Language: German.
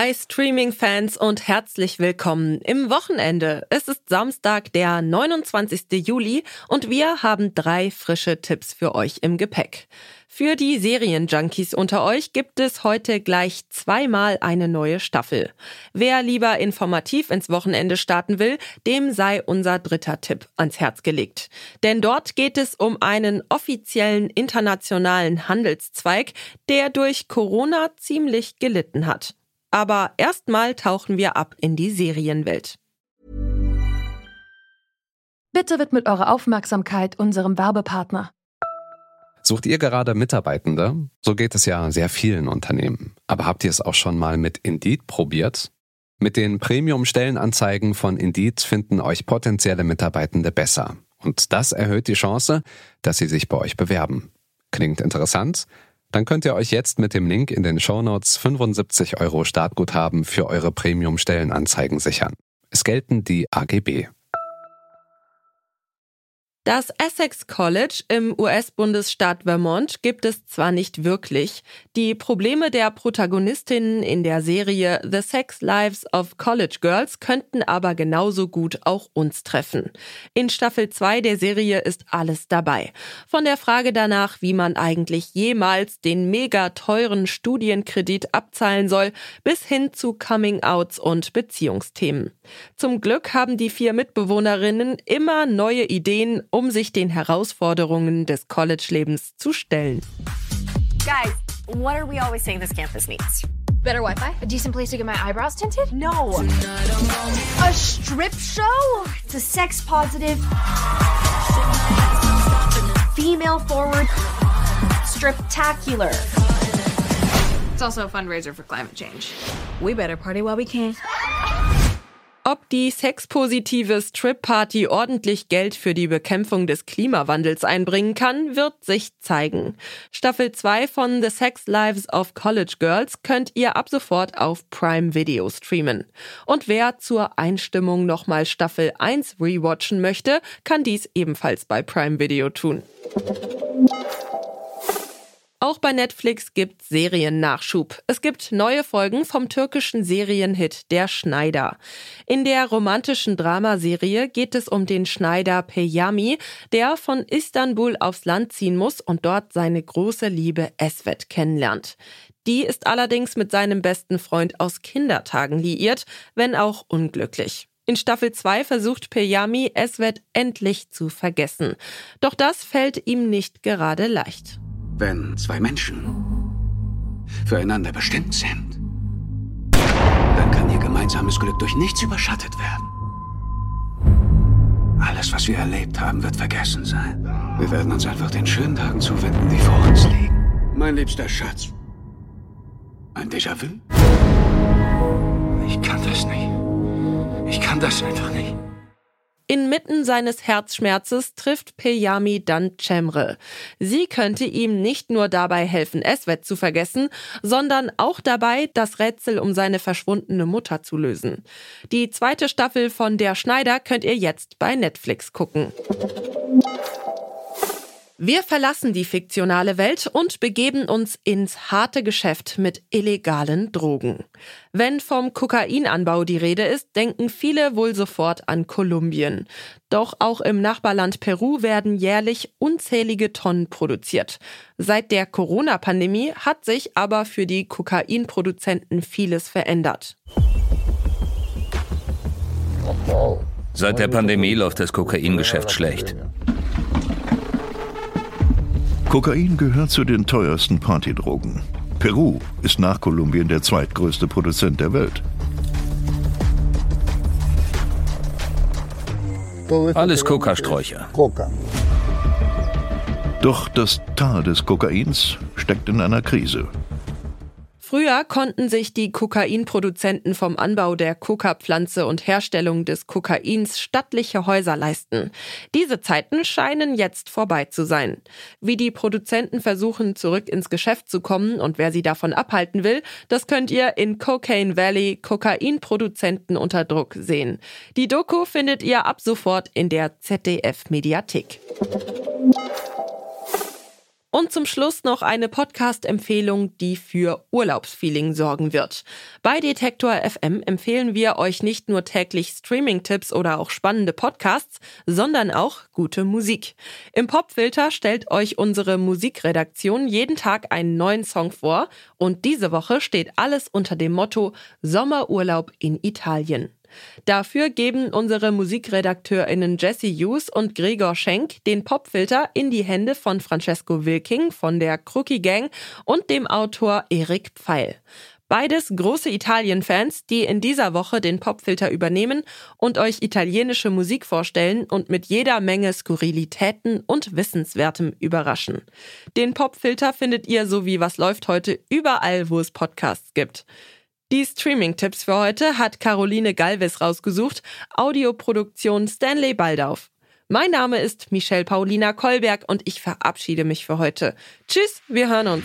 Hi Streaming-Fans und herzlich willkommen im Wochenende. Es ist Samstag, der 29. Juli und wir haben drei frische Tipps für euch im Gepäck. Für die Serienjunkies unter euch gibt es heute gleich zweimal eine neue Staffel. Wer lieber informativ ins Wochenende starten will, dem sei unser dritter Tipp ans Herz gelegt. Denn dort geht es um einen offiziellen internationalen Handelszweig, der durch Corona ziemlich gelitten hat. Aber erstmal tauchen wir ab in die Serienwelt. Bitte widmet eure Aufmerksamkeit unserem Werbepartner. Sucht ihr gerade Mitarbeitende? So geht es ja sehr vielen Unternehmen. Aber habt ihr es auch schon mal mit Indeed probiert? Mit den Premium-Stellenanzeigen von Indeed finden euch potenzielle Mitarbeitende besser. Und das erhöht die Chance, dass sie sich bei euch bewerben. Klingt interessant? Dann könnt ihr euch jetzt mit dem Link in den Shownotes 75 Euro Startguthaben für eure Premium-Stellenanzeigen sichern. Es gelten die AGB. Das Essex College im US-Bundesstaat Vermont gibt es zwar nicht wirklich, die Probleme der Protagonistinnen in der Serie The Sex Lives of College Girls könnten aber genauso gut auch uns treffen. In Staffel 2 der Serie ist alles dabei. Von der Frage danach, wie man eigentlich jemals den mega teuren Studienkredit abzahlen soll, bis hin zu Coming-outs und Beziehungsthemen. Zum Glück haben die vier Mitbewohnerinnen immer neue Ideen, sich den Herausforderungen des College-Lebens zu stellen. Guys, what are we always saying this campus needs? Better Wi-Fi? A decent place to get my eyebrows tinted? No. A strip show? It's a sex positive, female forward, striptacular. It's also a fundraiser for climate change. We better party while we can. Ob die sexpositive Strip-Party ordentlich Geld für die Bekämpfung des Klimawandels einbringen kann, wird sich zeigen. Staffel 2 von The Sex Lives of College Girls könnt ihr ab sofort auf Prime Video streamen. Und wer zur Einstimmung nochmal Staffel 1 rewatchen möchte, kann dies ebenfalls bei Prime Video tun. Auch bei Netflix gibt Seriennachschub. Es gibt neue Folgen vom türkischen Serienhit Der Schneider. In der romantischen Dramaserie geht es um den Schneider Peyami, der von Istanbul aufs Land ziehen muss und dort seine große Liebe Esvet kennenlernt. Die ist allerdings mit seinem besten Freund aus Kindertagen liiert, wenn auch unglücklich. In Staffel 2 versucht Peyami Esvet endlich zu vergessen. Doch das fällt ihm nicht gerade leicht. Wenn zwei Menschen füreinander bestimmt sind, dann kann ihr gemeinsames Glück durch nichts überschattet werden. Alles, was wir erlebt haben, wird vergessen sein. Wir werden uns einfach den schönen Tagen zuwenden, die vor uns liegen. Mein liebster Schatz. Ein Déjà-vu? Ich kann das nicht. Ich kann das einfach nicht. Inmitten seines Herzschmerzes trifft Peyami dann Cemre. Sie könnte ihm nicht nur dabei helfen, Eswet zu vergessen, sondern auch dabei, das Rätsel um seine verschwundene Mutter zu lösen. Die zweite Staffel von Der Schneider könnt ihr jetzt bei Netflix gucken. Wir verlassen die fiktionale Welt und begeben uns ins harte Geschäft mit illegalen Drogen. Wenn vom Kokainanbau die Rede ist, denken viele wohl sofort an Kolumbien. Doch auch im Nachbarland Peru werden jährlich unzählige Tonnen produziert. Seit der Corona-Pandemie hat sich aber für die Kokainproduzenten vieles verändert. Seit der Pandemie läuft das Kokaingeschäft schlecht. Kokain gehört zu den teuersten Partydrogen. Peru ist nach Kolumbien der zweitgrößte Produzent der Welt. Alles Kokasträucher. Doch das Tal des Kokains steckt in einer Krise. Früher konnten sich die Kokainproduzenten vom Anbau der Coca-Pflanze und Herstellung des Kokains stattliche Häuser leisten. Diese Zeiten scheinen jetzt vorbei zu sein. Wie die Produzenten versuchen, zurück ins Geschäft zu kommen und wer sie davon abhalten will, das könnt ihr in Cocaine Valley Kokainproduzenten unter Druck sehen. Die Doku findet ihr ab sofort in der ZDF-Mediathek. Und zum Schluss noch eine Podcast-Empfehlung, die für Urlaubsfeeling sorgen wird. Bei Detektor FM empfehlen wir euch nicht nur täglich Streaming-Tipps oder auch spannende Podcasts, sondern auch gute Musik. Im Popfilter stellt euch unsere Musikredaktion jeden Tag einen neuen Song vor und diese Woche steht alles unter dem Motto Sommerurlaub in Italien. Dafür geben unsere MusikredakteurInnen Jesse Hughes und Gregor Schenk den Popfilter in die Hände von Francesco Wilking von der Crookie Gang und dem Autor Erik Pfeil. Beides große Italien-Fans, die in dieser Woche den Popfilter übernehmen und euch italienische Musik vorstellen und mit jeder Menge Skurrilitäten und Wissenswertem überraschen. Den Popfilter findet ihr so wie Was läuft heute überall, wo es Podcasts gibt. Die Streaming-Tipps für heute hat Caroline Galvis rausgesucht, Audioproduktion Stanley Baldauf. Mein Name ist Michelle Paulina Kolberg und ich verabschiede mich für heute. Tschüss, wir hören uns.